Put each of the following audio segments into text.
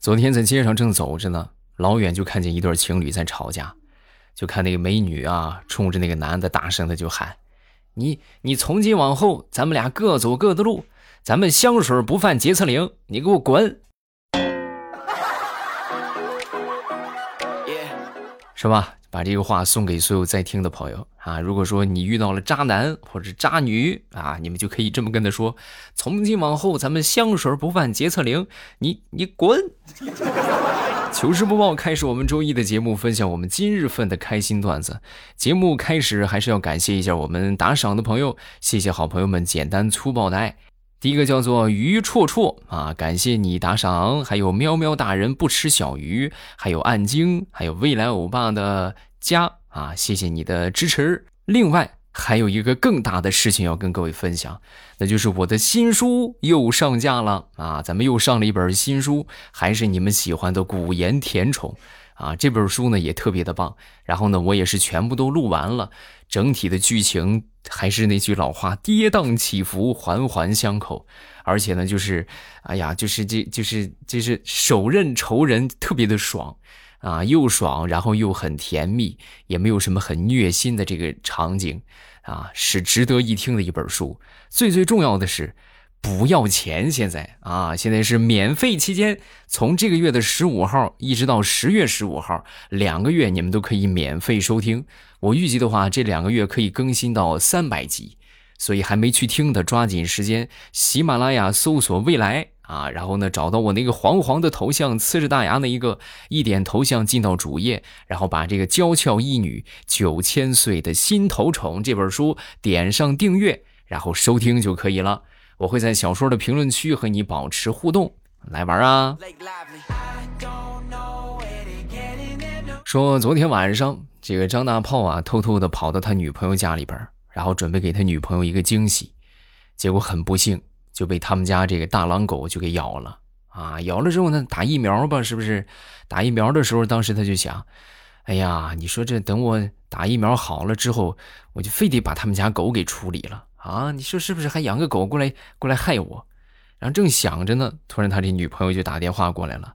昨天在街上正走着呢，老远就看见一对情侣在吵架，就看那个美女啊，冲着那个男的大声的就喊：“你你从今往后，咱们俩各走各的路，咱们香水不犯洁厕灵，你给我滚！”是吧？把这个话送给所有在听的朋友啊！如果说你遇到了渣男或者渣女啊，你们就可以这么跟他说：从今往后，咱们香水不犯洁厕灵，你你滚！糗事播报开始，我们周一的节目，分享我们今日份的开心段子。节目开始还是要感谢一下我们打赏的朋友，谢谢好朋友们简单粗暴的爱。第一个叫做鱼绰绰啊，感谢你打赏，还有喵喵大人不吃小鱼，还有暗晶，还有未来欧巴的家啊，谢谢你的支持。另外还有一个更大的事情要跟各位分享，那就是我的新书又上架了啊，咱们又上了一本新书，还是你们喜欢的古言甜宠啊，这本书呢也特别的棒，然后呢我也是全部都录完了。整体的剧情还是那句老话，跌宕起伏，环环相扣。而且呢，就是，哎呀，就是这，就是就是手刃仇人，特别的爽啊，又爽，然后又很甜蜜，也没有什么很虐心的这个场景啊，是值得一听的一本书。最最重要的是。不要钱，现在啊，现在是免费期间，从这个月的十五号一直到十月十五号，两个月你们都可以免费收听。我预计的话，这两个月可以更新到三百集，所以还没去听的，抓紧时间，喜马拉雅搜索“未来”啊，然后呢找到我那个黄黄的头像，呲着大牙那一个，一点头像进到主页，然后把这个《娇俏一女九千岁的心头宠》这本书点上订阅，然后收听就可以了。我会在小说的评论区和你保持互动，来玩啊！说昨天晚上这个张大炮啊，偷偷的跑到他女朋友家里边，然后准备给他女朋友一个惊喜，结果很不幸就被他们家这个大狼狗就给咬了啊！咬了之后呢，打疫苗吧，是不是？打疫苗的时候，当时他就想，哎呀，你说这等我打疫苗好了之后，我就非得把他们家狗给处理了。啊，你说是不是还养个狗过来过来害我？然后正想着呢，突然他这女朋友就打电话过来了。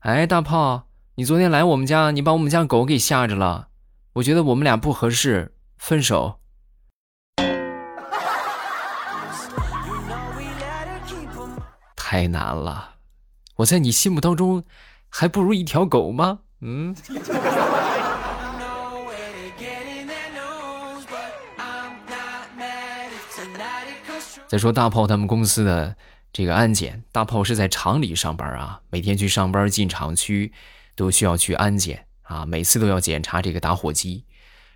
哎，大炮，你昨天来我们家，你把我们家狗给吓着了。我觉得我们俩不合适，分手。太难了，我在你心目当中还不如一条狗吗？嗯。再说大炮他们公司的这个安检，大炮是在厂里上班啊，每天去上班进厂区都需要去安检啊，每次都要检查这个打火机，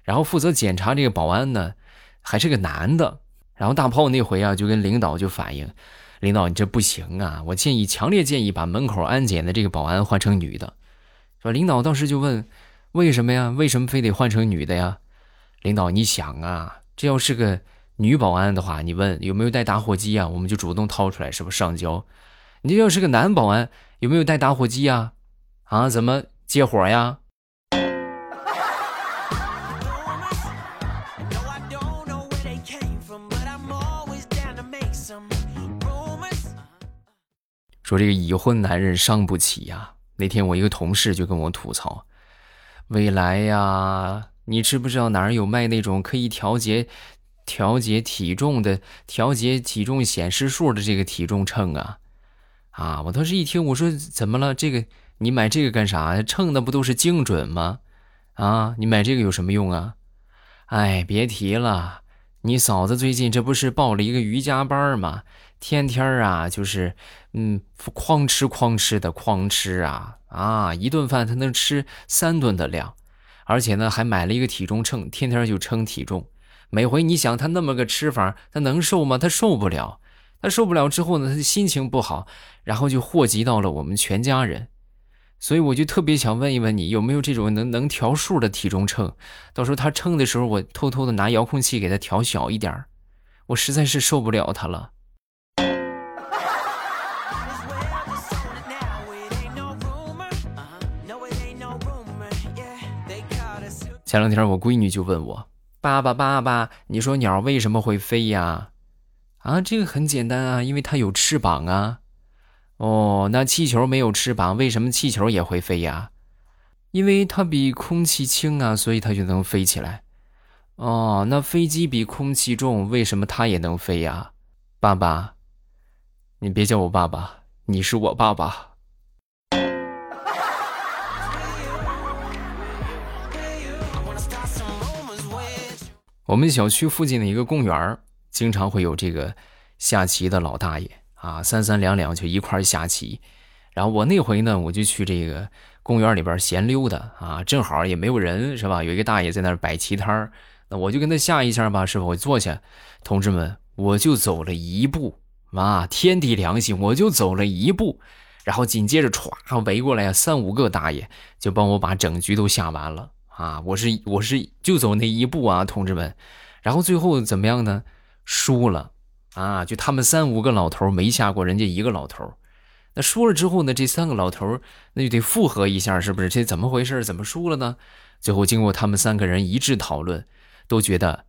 然后负责检查这个保安呢还是个男的，然后大炮那回啊就跟领导就反映，领导你这不行啊，我建议强烈建议把门口安检的这个保安换成女的，说领导当时就问为什么呀？为什么非得换成女的呀？领导你想啊，这要是个。女保安的话，你问有没有带打火机啊？我们就主动掏出来，是不是上交？你要是个男保安，有没有带打火机啊？啊，怎么接火呀？说这个已婚男人伤不起呀。那天我一个同事就跟我吐槽：“未来呀，你知不知道哪儿有卖那种可以调节？”调节体重的、调节体重显示数的这个体重秤啊，啊！我当时一听，我说怎么了？这个你买这个干啥？称的不都是精准吗？啊，你买这个有什么用啊？哎，别提了，你嫂子最近这不是报了一个瑜伽班吗？天天啊，就是嗯，哐吃哐吃的哐吃啊啊！一顿饭她能吃三顿的量，而且呢，还买了一个体重秤，天天就称体重。每回你想他那么个吃法，他能瘦吗？他受不了，他受不了之后呢，他心情不好，然后就祸及到了我们全家人。所以我就特别想问一问你，有没有这种能能调数的体重秤？到时候他称的时候，我偷偷的拿遥控器给他调小一点我实在是受不了他了。前两天我闺女就问我。爸爸，爸爸，你说鸟为什么会飞呀？啊，这个很简单啊，因为它有翅膀啊。哦，那气球没有翅膀，为什么气球也会飞呀？因为它比空气轻啊，所以它就能飞起来。哦，那飞机比空气重，为什么它也能飞呀？爸爸，你别叫我爸爸，你是我爸爸。我们小区附近的一个公园经常会有这个下棋的老大爷啊，三三两两就一块下棋。然后我那回呢，我就去这个公园里边闲溜达啊，正好也没有人，是吧？有一个大爷在那儿摆棋摊，那我就跟他下一下吧，是吧？我坐下，同志们，我就走了一步，妈，天地良心，我就走了一步，然后紧接着歘围过来三五个大爷就帮我把整局都下完了。啊，我是我是就走那一步啊，同志们，然后最后怎么样呢？输了啊！就他们三五个老头没下过人家一个老头，那输了之后呢，这三个老头那就得复合一下，是不是？这怎么回事？怎么输了呢？最后经过他们三个人一致讨论，都觉得，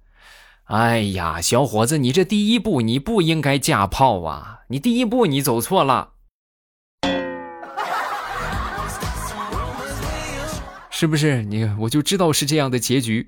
哎呀，小伙子，你这第一步你不应该架炮啊！你第一步你走错了。是不是你？我就知道是这样的结局。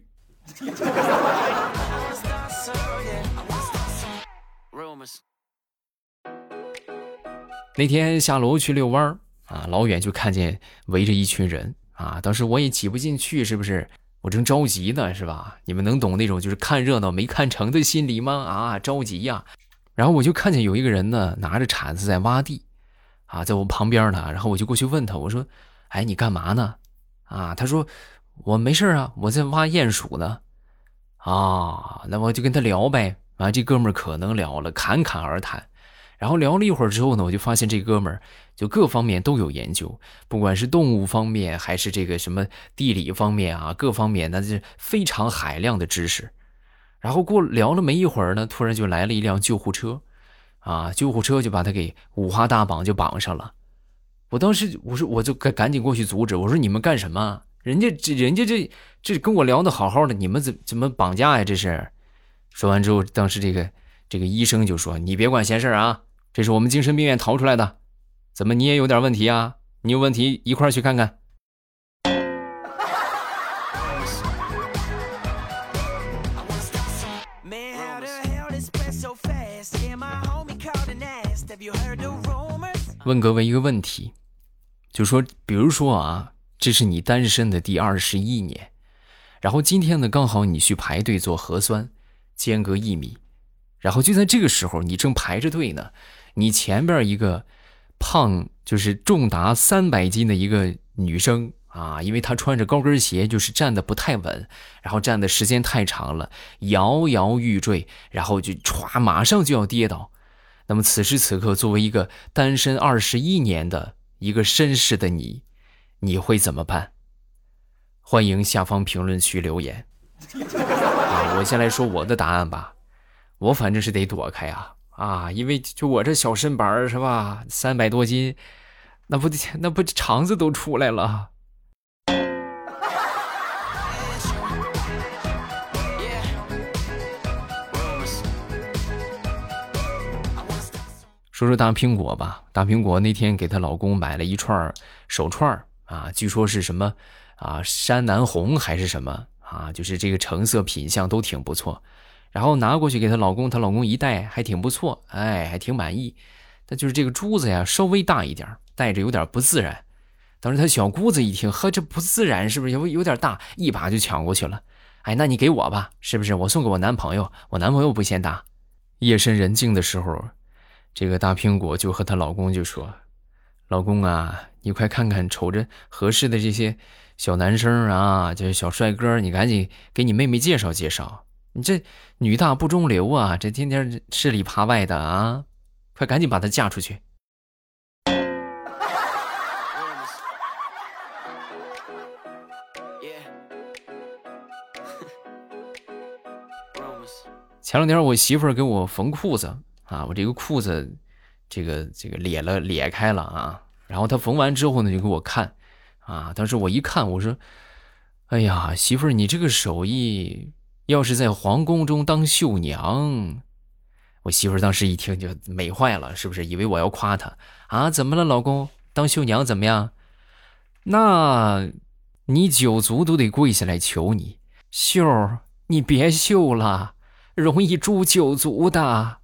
那天下楼去遛弯儿啊，老远就看见围着一群人啊，当时我也挤不进去，是不是？我正着急呢，是吧？你们能懂那种就是看热闹没看成的心理吗？啊，着急呀！然后我就看见有一个人呢，拿着铲子在挖地，啊，在我旁边呢，然后我就过去问他，我说：“哎，你干嘛呢？”啊，他说我没事啊，我在挖鼹鼠呢。啊，那我就跟他聊呗。啊，这哥们儿可能聊了，侃侃而谈。然后聊了一会儿之后呢，我就发现这哥们儿就各方面都有研究，不管是动物方面还是这个什么地理方面啊，各方面那是非常海量的知识。然后过聊了没一会儿呢，突然就来了一辆救护车，啊，救护车就把他给五花大绑就绑上了。我当时我说我就赶赶紧过去阻止，我说你们干什么？人家这人家这这跟我聊的好好的，你们怎怎么绑架呀？这是。说完之后，当时这个这个医生就说：“你别管闲事啊，这是我们精神病院逃出来的，怎么你也有点问题啊？你有问题一块去看看。”问各位一个问题。就说，比如说啊，这是你单身的第二十一年，然后今天呢，刚好你去排队做核酸，间隔一米，然后就在这个时候，你正排着队呢，你前边一个胖，就是重达三百斤的一个女生啊，因为她穿着高跟鞋，就是站的不太稳，然后站的时间太长了，摇摇欲坠，然后就歘，马上就要跌倒。那么此时此刻，作为一个单身二十一年的。一个绅士的你，你会怎么办？欢迎下方评论区留言。啊，我先来说我的答案吧。我反正是得躲开啊啊，因为就我这小身板是吧，三百多斤，那不那不肠子都出来了。说说大苹果吧，大苹果那天给她老公买了一串手串啊，据说是什么啊山南红还是什么啊，就是这个成色品相都挺不错，然后拿过去给她老公，她老公一戴还挺不错，哎，还挺满意。但就是这个珠子呀稍微大一点，戴着有点不自然。当时她小姑子一听，呵，这不自然是不是有有点大，一把就抢过去了。哎，那你给我吧，是不是？我送给我男朋友，我男朋友不嫌大。夜深人静的时候。这个大苹果就和她老公就说：“老公啊，你快看看瞅着合适的这些小男生啊，这小帅哥，你赶紧给你妹妹介绍介绍。你这女大不中留啊，这天天吃里扒外的啊，快赶紧把她嫁出去。”前两天我媳妇儿给我缝裤子。啊，我这个裤子，这个这个裂了裂开了啊！然后他缝完之后呢，就给我看，啊，当时我一看，我说：“哎呀，媳妇儿，你这个手艺要是在皇宫中当绣娘，我媳妇儿当时一听就美坏了，是不是？以为我要夸她啊？怎么了，老公？当绣娘怎么样？那，你九族都得跪下来求你，秀儿，你别绣了，容易诛九族的。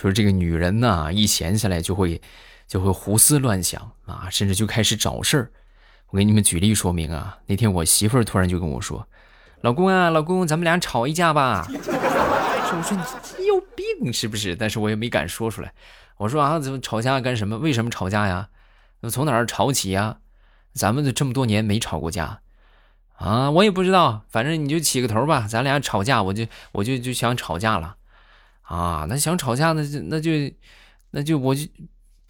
说这个女人呐，一闲下来就会。就会胡思乱想啊，甚至就开始找事儿。我给你们举例说明啊。那天我媳妇儿突然就跟我说：“老公啊，老公，咱们俩吵一架吧。”我说：“你有病是不是？”但是我也没敢说出来。我说：“啊，怎么吵架干什么？为什么吵架呀？从哪儿吵起呀？咱们这么多年没吵过架啊，我也不知道。反正你就起个头吧，咱俩吵架，我就我就就想吵架了啊。那想吵架，那就那就那就我就。”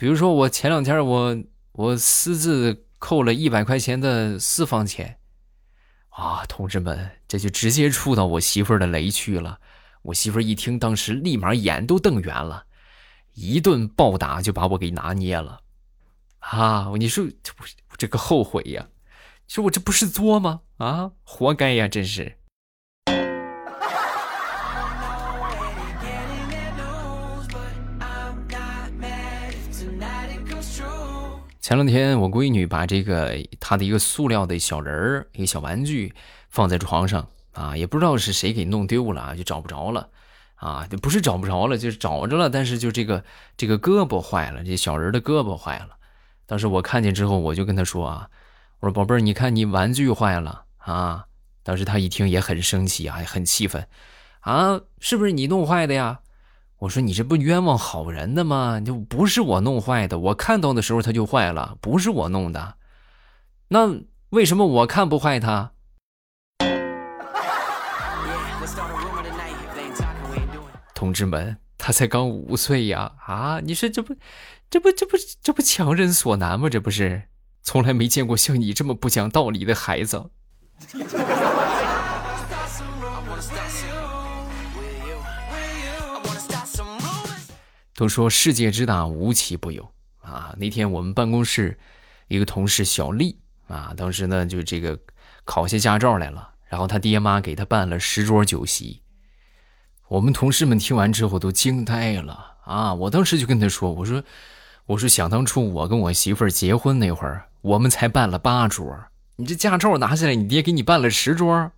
比如说，我前两天我我私自扣了一百块钱的私房钱，啊，同志们，这就直接触到我媳妇儿的雷区了。我媳妇儿一听，当时立马眼都瞪圆了，一顿暴打就把我给拿捏了。啊，你说这这个后悔呀？说我这不是作吗？啊，活该呀，真是。前两天我闺女把这个她的一个塑料的小人儿，一个小玩具放在床上啊，也不知道是谁给弄丢了，就找不着了啊，不是找不着了，就是找着了，但是就这个这个胳膊坏了，这小人的胳膊坏了。当时我看见之后，我就跟她说啊，我说宝贝儿，你看你玩具坏了啊。当时她一听也很生气啊，很气愤啊，是不是你弄坏的呀？我说你这不冤枉好人的吗？就不是我弄坏的，我看到的时候它就坏了，不是我弄的。那为什么我看不坏它？同志们，他才刚五岁呀！啊，你说这不，这不，这不，这不强人所难吗？这不是，从来没见过像你这么不讲道理的孩子。都说世界之大无奇不有啊！那天我们办公室一个同事小丽啊，当时呢就这个考下驾照来了，然后他爹妈给他办了十桌酒席。我们同事们听完之后都惊呆了啊！我当时就跟他说：“我说，我说想当初我跟我媳妇儿结婚那会儿，我们才办了八桌，你这驾照拿下来，你爹给你办了十桌。”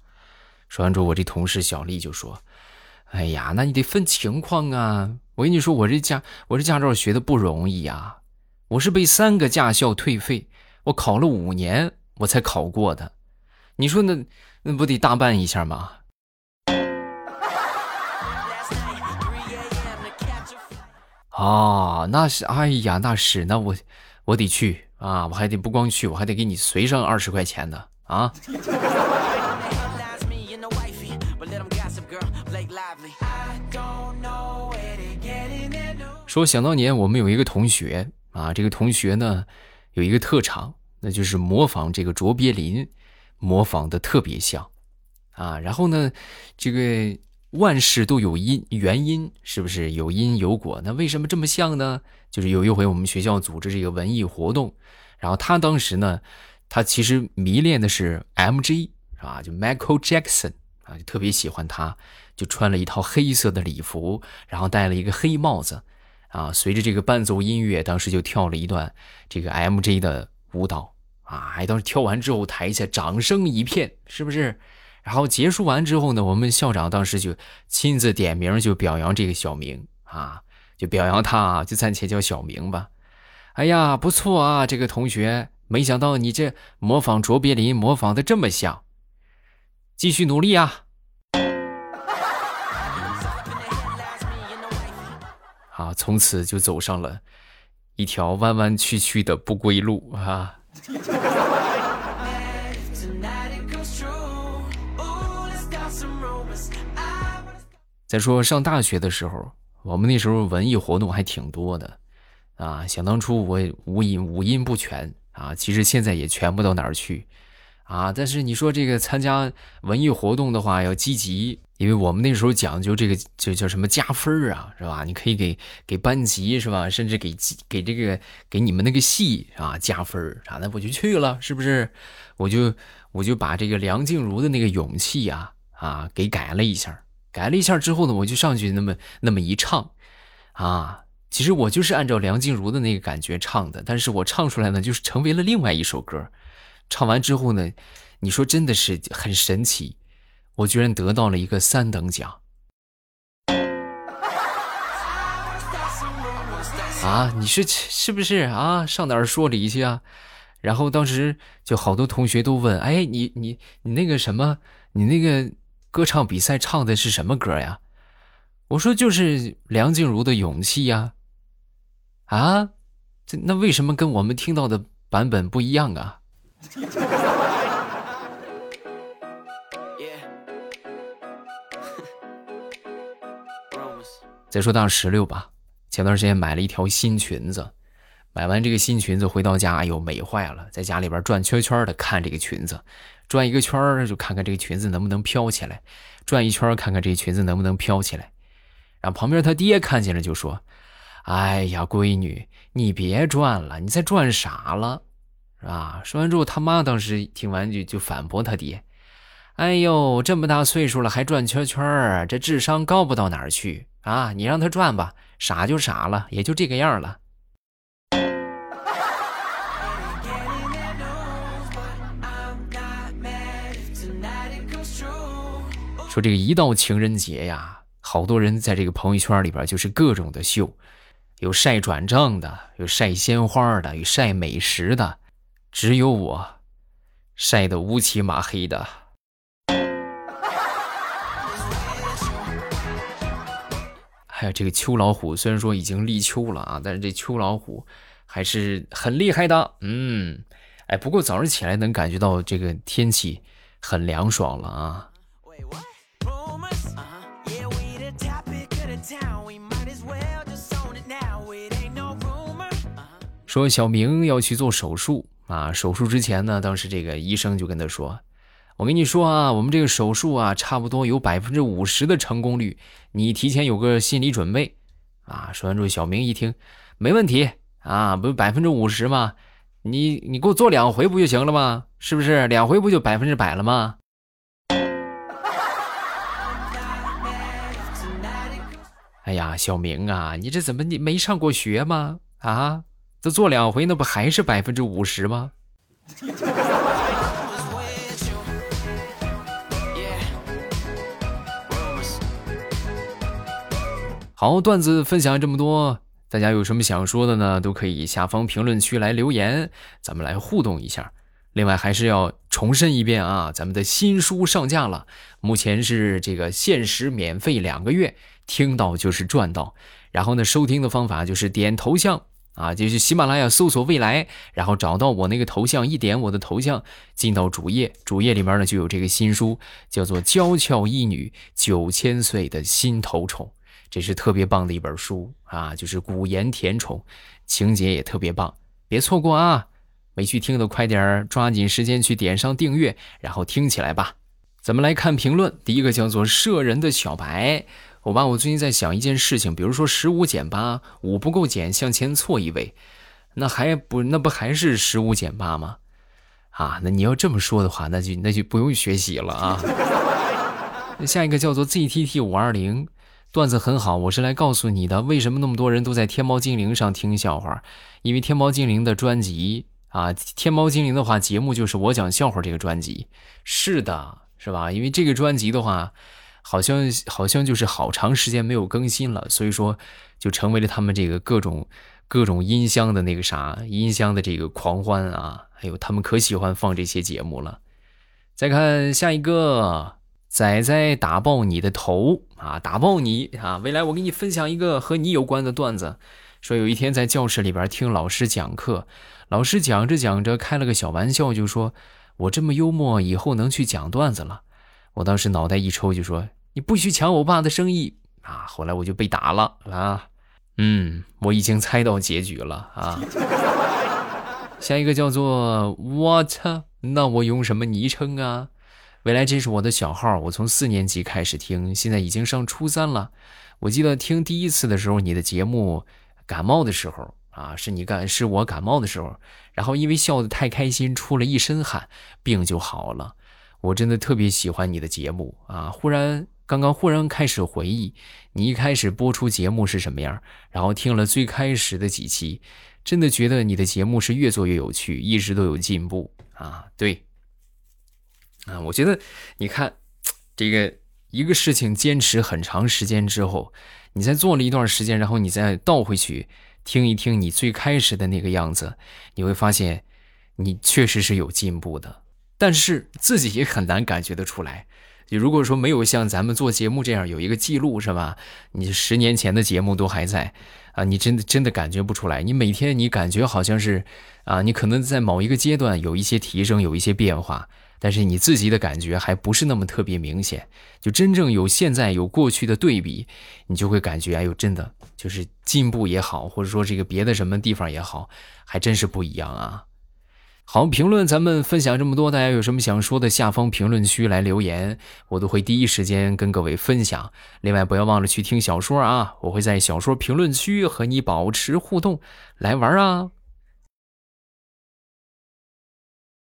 说完之后，我这同事小丽就说：“哎呀，那你得分情况啊。”我跟你说，我这驾我这驾照学的不容易呀，我是被三个驾校退费，我考了五年我才考过的。你说那那不得大办一下吗？啊，那是，哎呀，那是，那我我得去啊，我还得不光去，我还得给你随上二十块钱呢啊。说想当年我们有一个同学啊，这个同学呢有一个特长，那就是模仿这个卓别林，模仿的特别像啊。然后呢，这个万事都有因原因，是不是有因有果？那为什么这么像呢？就是有一回我们学校组织这个文艺活动，然后他当时呢，他其实迷恋的是 M.J. 啊，就 Michael Jackson 啊，就特别喜欢他，就穿了一套黑色的礼服，然后戴了一个黑帽子。啊，随着这个伴奏音乐，当时就跳了一段这个 M J 的舞蹈啊，当时跳完之后，台下掌声一片，是不是？然后结束完之后呢，我们校长当时就亲自点名，就表扬这个小明啊，就表扬他，啊就暂且叫小明吧。哎呀，不错啊，这个同学，没想到你这模仿卓别林模仿的这么像，继续努力啊！啊，从此就走上了一条弯弯曲曲的不归路啊！再说上大学的时候，我们那时候文艺活动还挺多的啊。想当初我五音五音不全啊，其实现在也全不到哪儿去啊。但是你说这个参加文艺活动的话要积极，因为我们那时候讲究这个就叫什么加分啊，是吧？你可以给给班级是吧？甚至给给这个给你们那个系啊加分啥的，我就去了，是不是？我就我就把这个梁静茹的那个勇气啊啊给改了一下，改了一下之后呢，我就上去那么那么一唱，啊。其实我就是按照梁静茹的那个感觉唱的，但是我唱出来呢，就是成为了另外一首歌。唱完之后呢，你说真的是很神奇，我居然得到了一个三等奖。啊，你是是不是啊？上哪儿说理去啊？然后当时就好多同学都问：“哎，你你你那个什么，你那个歌唱比赛唱的是什么歌呀？”我说：“就是梁静茹的《勇气》呀。”啊，这那为什么跟我们听到的版本不一样啊？再说到石榴吧，前段时间买了一条新裙子，买完这个新裙子回到家，哎呦美坏了，在家里边转圈圈的看这个裙子，转一个圈就看看这个裙子能不能飘起来，转一圈看看这裙子能不能飘起来，然后旁边他爹看见了就说。哎呀，闺女，你别转了，你在转啥了，是吧？说完之后，他妈当时听完就就反驳他爹：“哎呦，这么大岁数了还转圈圈儿，这智商高不到哪儿去啊！你让他转吧，傻就傻了，也就这个样了。”说这个一到情人节呀，好多人在这个朋友圈里边就是各种的秀。有晒转账的，有晒鲜花的，有晒美食的，只有我晒得乌漆麻黑的。还有这个秋老虎，虽然说已经立秋了啊，但是这秋老虎还是很厉害的。嗯，哎，不过早上起来能感觉到这个天气很凉爽了啊。说小明要去做手术啊，手术之前呢，当时这个医生就跟他说：“我跟你说啊，我们这个手术啊，差不多有百分之五十的成功率，你提前有个心理准备啊。”说完之后，小明一听，没问题啊，不百分之五十吗？你你给我做两回不就行了吗？是不是两回不就百分之百了吗？哎呀，小明啊，你这怎么你没上过学吗？啊？这做两回，那不还是百分之五十吗？好，段子分享这么多，大家有什么想说的呢？都可以下方评论区来留言，咱们来互动一下。另外，还是要重申一遍啊，咱们的新书上架了，目前是这个限时免费两个月，听到就是赚到。然后呢，收听的方法就是点头像。啊，就是喜马拉雅搜索“未来”，然后找到我那个头像，一点我的头像，进到主页，主页里面呢就有这个新书，叫做《娇俏一女九千岁的心头宠》，这是特别棒的一本书啊，就是古言甜宠，情节也特别棒，别错过啊！没去听的快点抓紧时间去点上订阅，然后听起来吧。咱们来看评论，第一个叫做“摄人的小白”。我爸，我最近在想一件事情，比如说十五减八，五不够减，向前错一位，那还不那不还是十五减八吗？啊，那你要这么说的话，那就那就不用学习了啊。下一个叫做 ZTT 五二零，段子很好，我是来告诉你的，为什么那么多人都在天猫精灵上听笑话？因为天猫精灵的专辑啊，天猫精灵的话节目就是我讲笑话这个专辑，是的，是吧？因为这个专辑的话。好像好像就是好长时间没有更新了，所以说就成为了他们这个各种各种音箱的那个啥音箱的这个狂欢啊！哎呦，他们可喜欢放这些节目了。再看下一个，仔仔打爆你的头啊！打爆你啊！未来我给你分享一个和你有关的段子，说有一天在教室里边听老师讲课，老师讲着讲着开了个小玩笑，就说我这么幽默，以后能去讲段子了。我当时脑袋一抽，就说：“你不许抢我爸的生意啊！”后来我就被打了啊。嗯，我已经猜到结局了啊。下一个叫做 What 那我用什么昵称啊？未来这是我的小号，我从四年级开始听，现在已经上初三了。我记得听第一次的时候，你的节目感冒的时候啊，是你感是我感冒的时候，然后因为笑得太开心，出了一身汗，病就好了。我真的特别喜欢你的节目啊！忽然刚刚忽然开始回忆，你一开始播出节目是什么样，然后听了最开始的几期，真的觉得你的节目是越做越有趣，一直都有进步啊！对，啊，我觉得你看这个一个事情坚持很长时间之后，你再做了一段时间，然后你再倒回去听一听你最开始的那个样子，你会发现你确实是有进步的。但是自己也很难感觉得出来。就如果说没有像咱们做节目这样有一个记录，是吧？你十年前的节目都还在啊，你真的真的感觉不出来。你每天你感觉好像是啊，你可能在某一个阶段有一些提升，有一些变化，但是你自己的感觉还不是那么特别明显。就真正有现在有过去的对比，你就会感觉哎呦，真的就是进步也好，或者说这个别的什么地方也好，还真是不一样啊。好，评论咱们分享这么多，大家有什么想说的，下方评论区来留言，我都会第一时间跟各位分享。另外，不要忘了去听小说啊，我会在小说评论区和你保持互动，来玩啊。